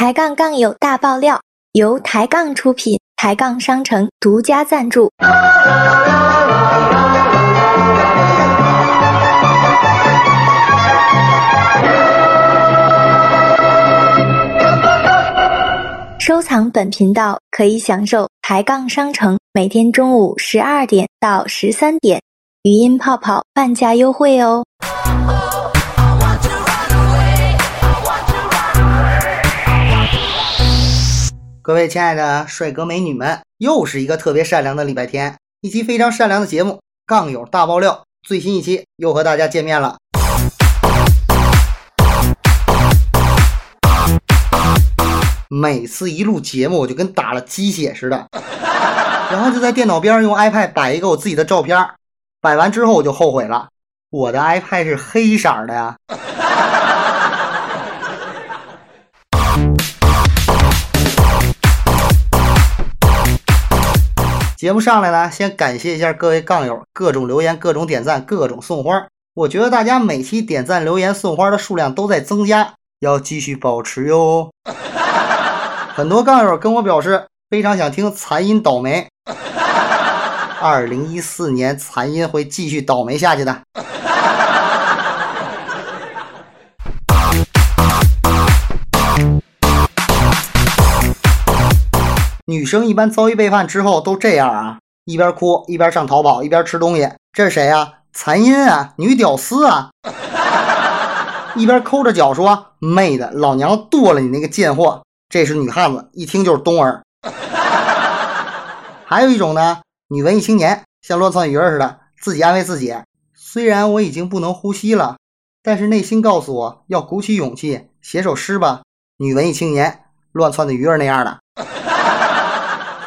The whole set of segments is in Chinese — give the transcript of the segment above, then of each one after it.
抬杠杠友大爆料，由抬杠出品，抬杠商城独家赞助。收藏本频道可以享受抬杠商城每天中午十二点到十三点语音泡泡半价优惠哦。各位亲爱的帅哥美女们，又是一个特别善良的礼拜天，一期非常善良的节目《杠友大爆料》最新一期又和大家见面了。每次一录节目，我就跟打了鸡血似的，然后就在电脑边用 iPad 摆一个我自己的照片，摆完之后我就后悔了，我的 iPad 是黑色的呀。节目上来呢，先感谢一下各位杠友，各种留言、各种点赞、各种送花。我觉得大家每期点赞、留言、送花的数量都在增加，要继续保持哟。很多杠友跟我表示非常想听残音倒霉。二零一四年残音会继续倒霉下去的。女生一般遭遇背叛之后都这样啊，一边哭一边上淘宝，一边吃东西。这是谁呀？残音啊，女屌丝啊！一边抠着脚说：“妹的，老娘剁了你那个贱货！”这是女汉子，一听就是东儿。还有一种呢，女文艺青年像乱窜鱼儿似的，自己安慰自己：“虽然我已经不能呼吸了，但是内心告诉我要鼓起勇气写首诗吧。”女文艺青年乱窜的鱼儿那样的。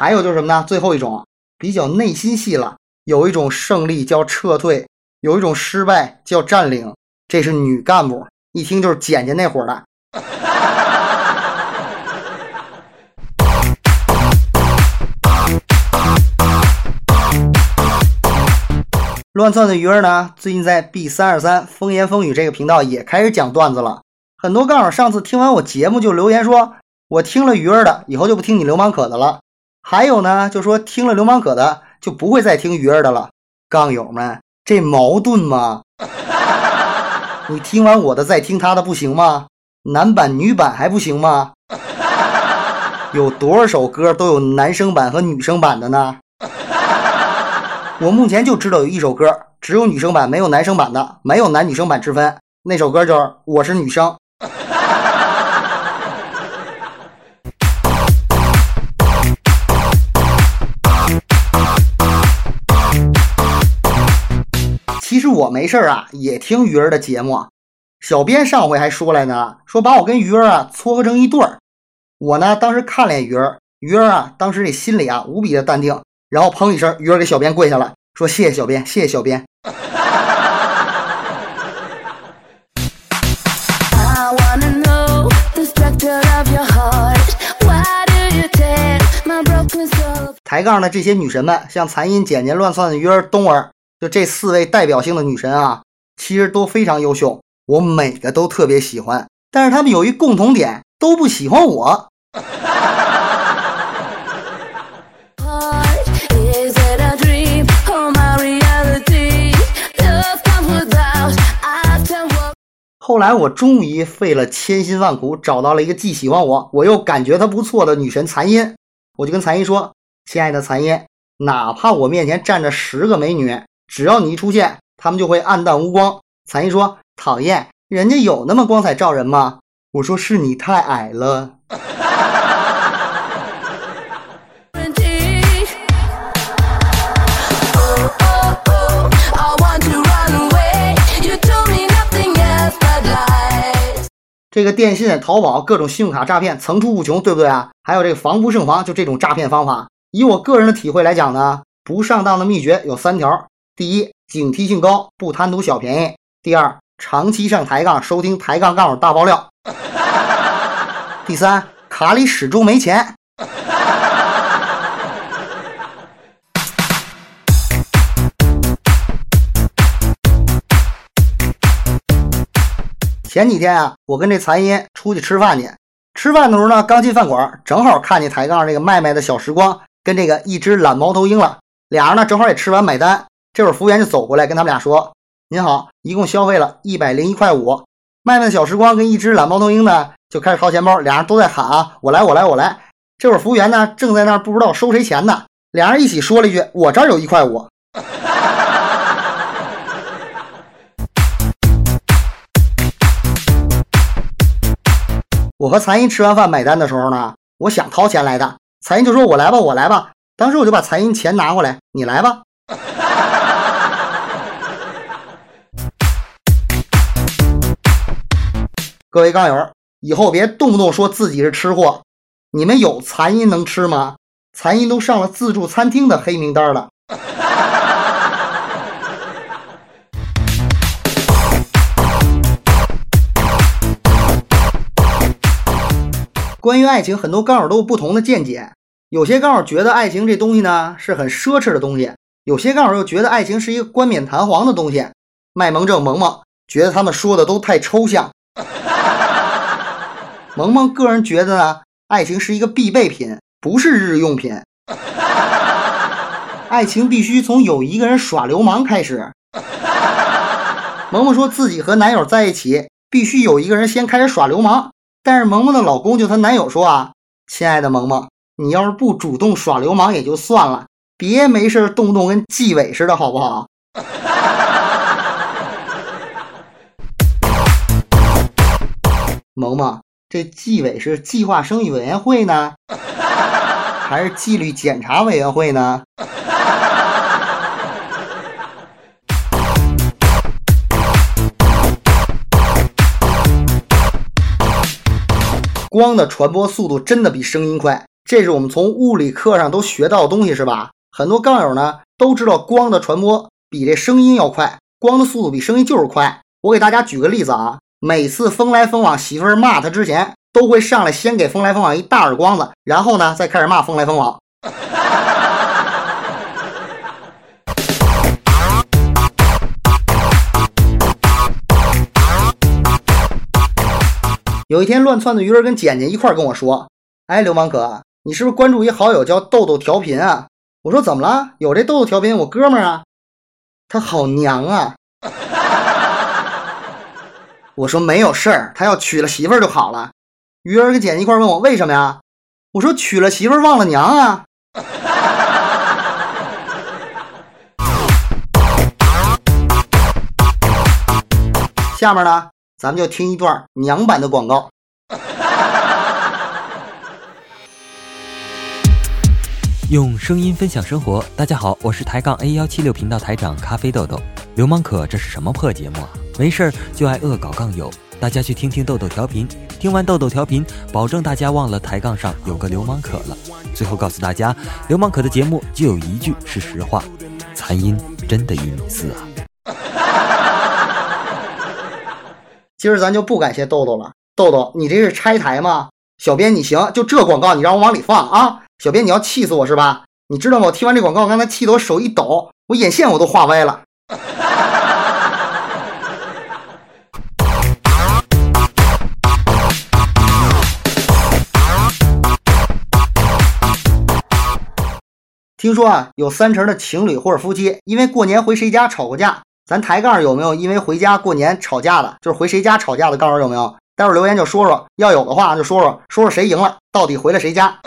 还有就是什么呢？最后一种比较内心戏了。有一种胜利叫撤退，有一种失败叫占领。这是女干部，一听就是简简那伙的。乱窜的鱼儿呢，最近在 B 三二三风言风语这个频道也开始讲段子了。很多杠友上次听完我节目就留言说：“我听了鱼儿的，以后就不听你流氓可的了。”还有呢，就说听了流氓可的就不会再听鱼儿的了。杠友们，这矛盾吗？你听完我的再听他的不行吗？男版女版还不行吗？有多少首歌都有男生版和女生版的呢？我目前就知道有一首歌只有女生版没有男生版的，没有男女生版之分。那首歌就是《我是女生》。实我没事儿啊，也听鱼儿的节目。小编上回还说来呢，说把我跟鱼儿啊撮合成一对儿。我呢当时看了眼鱼儿，鱼儿啊当时这心里啊无比的淡定，然后砰一声，鱼儿给小编跪下了，说谢谢小编，谢谢小编。抬杠的这些女神们，像残音、简简、乱窜的鱼儿、冬儿。就这四位代表性的女神啊，其实都非常优秀，我每个都特别喜欢。但是她们有一共同点，都不喜欢我。后来我终于费了千辛万苦，找到了一个既喜欢我，我又感觉她不错的女神残音。我就跟残音说：“亲爱的残音，哪怕我面前站着十个美女。”只要你一出现，他们就会黯淡无光。残一说：“讨厌，人家有那么光彩照人吗？”我说：“是你太矮了。”这个电信、淘宝各种信用卡诈骗层出不穷，对不对啊？还有这个防不胜防，就这种诈骗方法。以我个人的体会来讲呢，不上当的秘诀有三条。第一，警惕性高，不贪图小便宜。第二，长期上抬杠，收听抬杠杠友大爆料。第三，卡里始终没钱。前几天啊，我跟这残音出去吃饭去，吃饭的时候呢，刚进饭馆，正好看见抬杠这个麦麦的小时光跟这个一只懒猫头鹰了。俩人呢正好也吃完买单，这会儿服务员就走过来跟他们俩说：“您好，一共消费了一百零一块五。”麦麦的小时光跟一只懒猫头鹰呢就开始掏钱包，俩人都在喊啊：“我来，我来，我来！”这会儿服务员呢正在那儿不知道收谁钱呢，俩人一起说了一句：“我这儿有一块五。”我和残音吃完饭买单的时候呢，我想掏钱来的，残音就说：“我来吧，我来吧。”当时我就把残音钱拿过来，你来吧。各位杠友，以后别动不动说自己是吃货，你们有残音能吃吗？残音都上了自助餐厅的黑名单了。关于爱情，很多杠友都有不同的见解。有些杠友觉得爱情这东西呢是很奢侈的东西，有些杠友又觉得爱情是一个冠冕堂皇的东西。卖萌症萌萌觉得他们说的都太抽象。萌萌个人觉得呢，爱情是一个必备品，不是日用品。爱情必须从有一个人耍流氓开始。萌萌说自己和男友在一起，必须有一个人先开始耍流氓。但是萌萌的老公就她男友说啊，亲爱的萌萌，你要是不主动耍流氓也就算了，别没事动不动跟纪委似的，好不好？萌萌，这纪委是计划生育委员会呢，还是纪律检查委员会呢？光的传播速度真的比声音快，这是我们从物理课上都学到的东西，是吧？很多杠友呢都知道光的传播比这声音要快，光的速度比声音就是快。我给大家举个例子啊，每次风来风往媳妇儿骂他之前，都会上来先给风来风往一大耳光子，然后呢再开始骂风来风往。有一天，乱窜的鱼儿跟简简一块儿跟我说：“哎，流氓可，你是不是关注一好友叫豆豆调频啊？”我说：“怎么了？有这豆豆调频，我哥们儿啊。”他好娘啊！我说没有事儿，他要娶了媳妇儿就好了。鱼儿跟简一块问我为什么呀？我说娶了媳妇儿忘了娘啊。下面呢？咱们就听一段娘版的广告。用声音分享生活，大家好，我是抬杠 A 幺七六频道台长咖啡豆豆。流氓可这是什么破节目啊？没事儿就爱恶搞杠友，大家去听听豆豆调频，听完豆豆调频，保证大家忘了抬杠上有个流氓可了。最后告诉大家，流氓可的节目就有一句是实话，残音真的一米四啊。今儿咱就不感谢豆豆了，豆豆，你这是拆台吗？小编你行，就这广告你让我往里放啊？小编你要气死我是吧？你知道吗？我听完这广告，刚才气得我手一抖，我眼线我都画歪了。听说啊，有三成的情侣或者夫妻因为过年回谁家吵过架。咱抬杠有没有因为回家过年吵架的？就是回谁家吵架的杠有没有？待会儿留言就说说，要有的话就说说，说说谁赢了，到底回了谁家？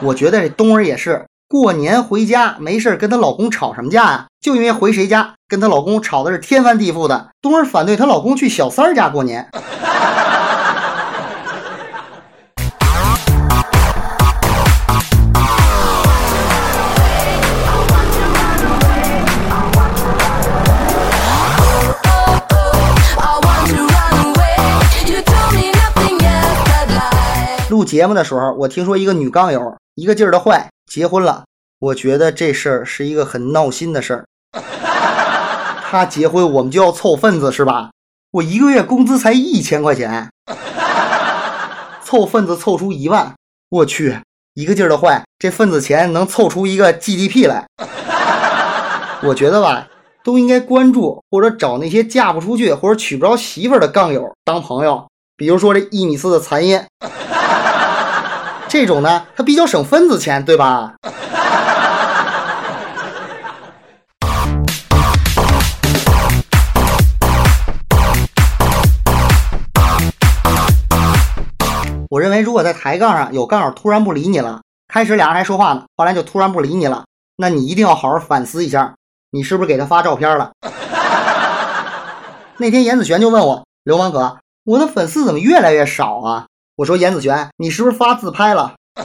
我觉得这冬儿也是过年回家没事跟她老公吵什么架呀？就因为回谁家跟她老公吵的是天翻地覆的。冬儿反对她老公去小三儿家过年。录节目的时候，我听说一个女杠友一个劲儿的坏，结婚了。我觉得这事儿是一个很闹心的事儿。她结婚，我们就要凑份子是吧？我一个月工资才一千块钱，凑份子凑出一万，我去，一个劲儿的坏，这份子钱能凑出一个 GDP 来。我觉得吧，都应该关注或者找那些嫁不出去或者娶不着媳妇儿的杠友当朋友。比如说这一米四的残音，这种呢，它比较省分子钱，对吧？我认为，如果在抬杠上有杠友突然不理你了，开始俩人还说话呢，后来就突然不理你了，那你一定要好好反思一下，你是不是给他发照片了？那天严子璇就问我：“流氓哥，我的粉丝怎么越来越少啊？”我说：“严子璇，你是不是发自拍了？”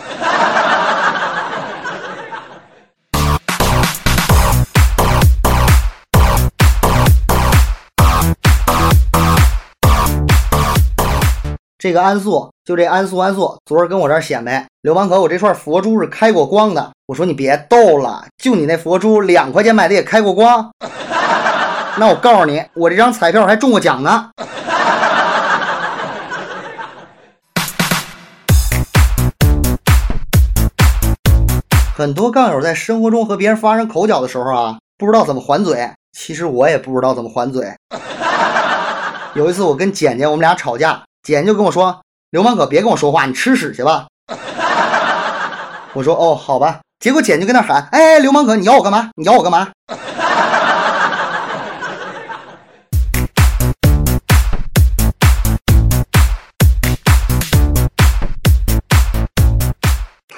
这个安素，就这安素安素，昨儿跟我这儿显摆，流氓哥，我这串佛珠是开过光的。我说你别逗了，就你那佛珠两块钱买的也开过光？那我告诉你，我这张彩票还中过奖呢。很多杠友在生活中和别人发生口角的时候啊，不知道怎么还嘴。其实我也不知道怎么还嘴。有一次我跟简简我们俩吵架。简就跟我说：“流氓哥别跟我说话，你吃屎去吧。”我说：“哦，好吧。”结果简就跟那喊：“哎，流氓哥，你咬我干嘛？你咬我干嘛？”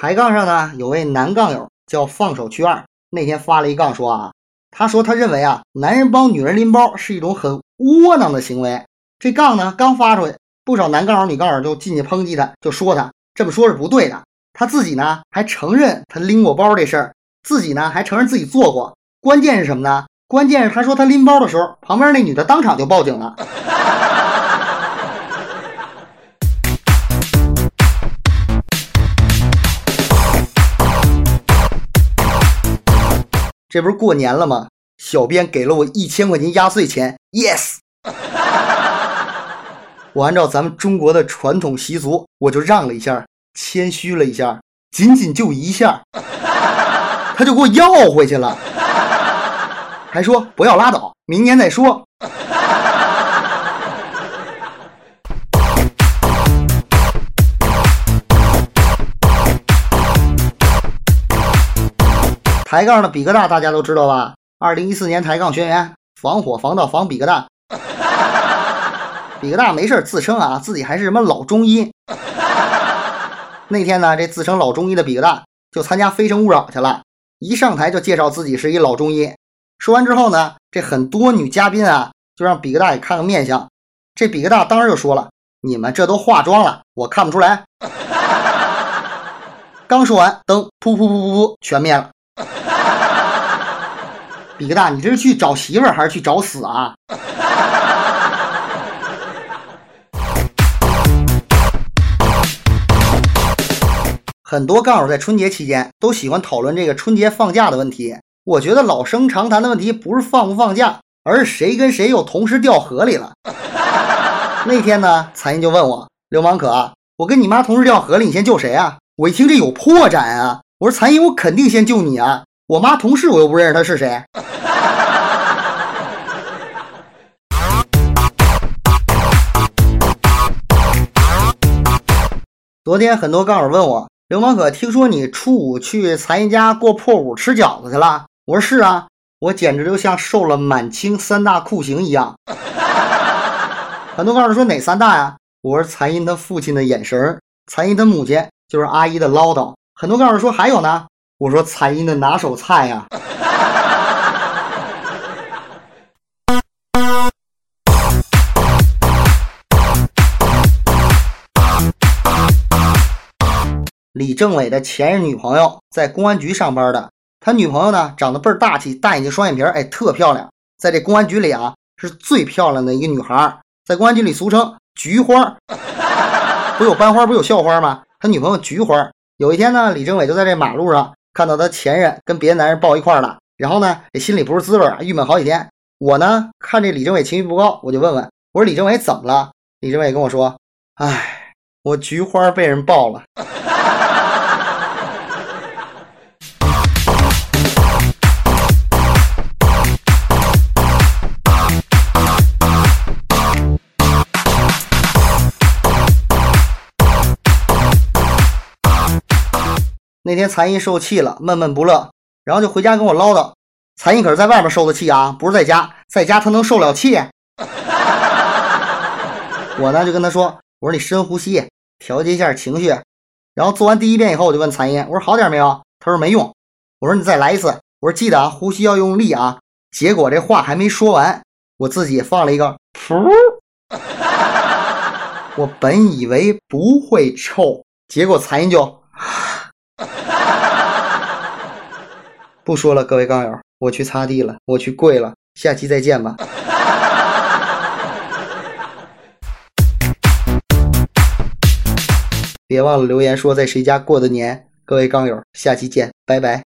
抬杠上呢，有位男杠友叫放手去二，那天发了一杠说啊，他说他认为啊，男人帮女人拎包是一种很窝囊的行为。这杠呢，刚发出去。不少男杠友、女杠友就进去抨击他，就说他这么说是不对的。他自己呢还承认他拎过包这事儿，自己呢还承认自己做过。关键是什么呢？关键是他说他拎包的时候，旁边那女的当场就报警了。这不是过年了吗？小编给了我一千块钱压岁钱，yes。我按照咱们中国的传统习俗，我就让了一下，谦虚了一下，仅仅就一下，他就给我要回去了，还说不要拉倒，明年再说。抬杠的比个大，大家都知道吧？二零一四年抬杠宣言：防火防盗防比个大。比个大没事自称啊，自己还是什么老中医。那天呢，这自称老中医的比个大就参加《非诚勿扰》去了，一上台就介绍自己是一老中医。说完之后呢，这很多女嘉宾啊，就让比个大也看个面相。这比个大当时就说了：“你们这都化妆了，我看不出来。”刚说完，灯噗噗噗噗噗全灭了。比个大，你这是去找媳妇儿还是去找死啊？很多杠友在春节期间都喜欢讨论这个春节放假的问题。我觉得老生常谈的问题不是放不放假，而是谁跟谁又同时掉河里了。那天呢，残音就问我：“流氓可，我跟你妈同时掉河里，你先救谁啊？”我一听这有破绽啊，我说：“残音，我肯定先救你啊！我妈同事我又不认识她是谁。”昨天很多杠友问我。流氓可，听说你初五去残音家过破五吃饺子去了？我说是啊，我简直就像受了满清三大酷刑一样。很多告诉说哪三大呀？我说残音他父亲的眼神，残音他母亲就是阿姨的唠叨。很多告诉说还有呢，我说残音的拿手菜呀。李政委的前任女朋友在公安局上班的，他女朋友呢长得倍儿大气，大眼睛双眼皮，哎，特漂亮，在这公安局里啊是最漂亮的一个女孩，在公安局里俗称菊花。不有班花，不有校花吗？他女朋友菊花。有一天呢，李政委就在这马路上看到他前任跟别的男人抱一块了，然后呢，这心里不是滋味啊，郁闷好几天。我呢看这李政委情绪不高，我就问问，我说李政委怎么了？李政委跟我说，哎，我菊花被人抱了。那天残音受气了，闷闷不乐，然后就回家跟我唠叨。残音可是在外面受的气啊，不是在家，在家他能受了气？我呢就跟他说：“我说你深呼吸，调节一下情绪。”然后做完第一遍以后，我就问残音：“我说好点没有？”他说没用。我说你再来一次。我说记得啊，呼吸要用力啊。结果这话还没说完，我自己放了一个噗。我本以为不会臭，结果残音就不说了。各位杠友，我去擦地了，我去跪了，下期再见吧。别忘了留言说在谁家过的年。各位杠友，下期见，拜拜。